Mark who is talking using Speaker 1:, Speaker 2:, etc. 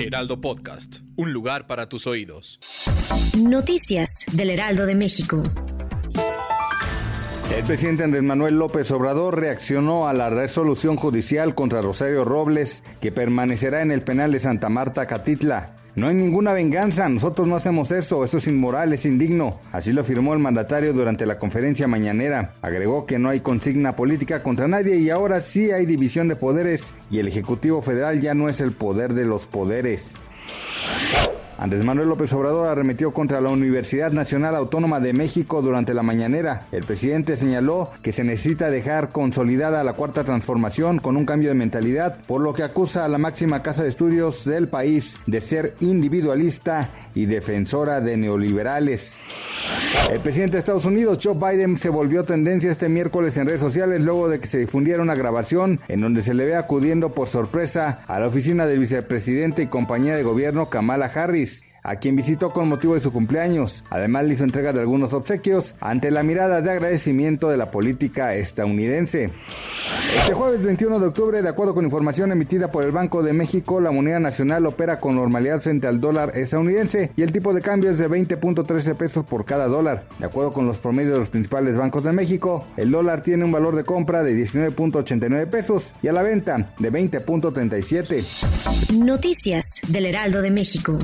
Speaker 1: Heraldo Podcast. Un lugar para tus oídos.
Speaker 2: Noticias del Heraldo de México.
Speaker 3: El presidente Andrés Manuel López Obrador reaccionó a la resolución judicial contra Rosario Robles, que permanecerá en el penal de Santa Marta, Catitla. No hay ninguna venganza, nosotros no hacemos eso, eso es inmoral, es indigno. Así lo afirmó el mandatario durante la conferencia mañanera. Agregó que no hay consigna política contra nadie y ahora sí hay división de poderes y el Ejecutivo Federal ya no es el poder de los poderes. Andrés Manuel López Obrador arremetió contra la Universidad Nacional Autónoma de México durante la mañanera. El presidente señaló que se necesita dejar consolidada la cuarta transformación con un cambio de mentalidad, por lo que acusa a la máxima casa de estudios del país de ser individualista y defensora de neoliberales. El presidente de Estados Unidos, Joe Biden, se volvió tendencia este miércoles en redes sociales luego de que se difundiera una grabación en donde se le ve acudiendo por sorpresa a la oficina del vicepresidente y compañía de gobierno Kamala Harris a quien visitó con motivo de su cumpleaños. Además le hizo entrega de algunos obsequios ante la mirada de agradecimiento de la política estadounidense. Este jueves 21 de octubre, de acuerdo con información emitida por el Banco de México, la moneda nacional opera con normalidad frente al dólar estadounidense y el tipo de cambio es de 20.13 pesos por cada dólar. De acuerdo con los promedios de los principales bancos de México, el dólar tiene un valor de compra de 19.89 pesos y a la venta de 20.37.
Speaker 2: Noticias del Heraldo de México.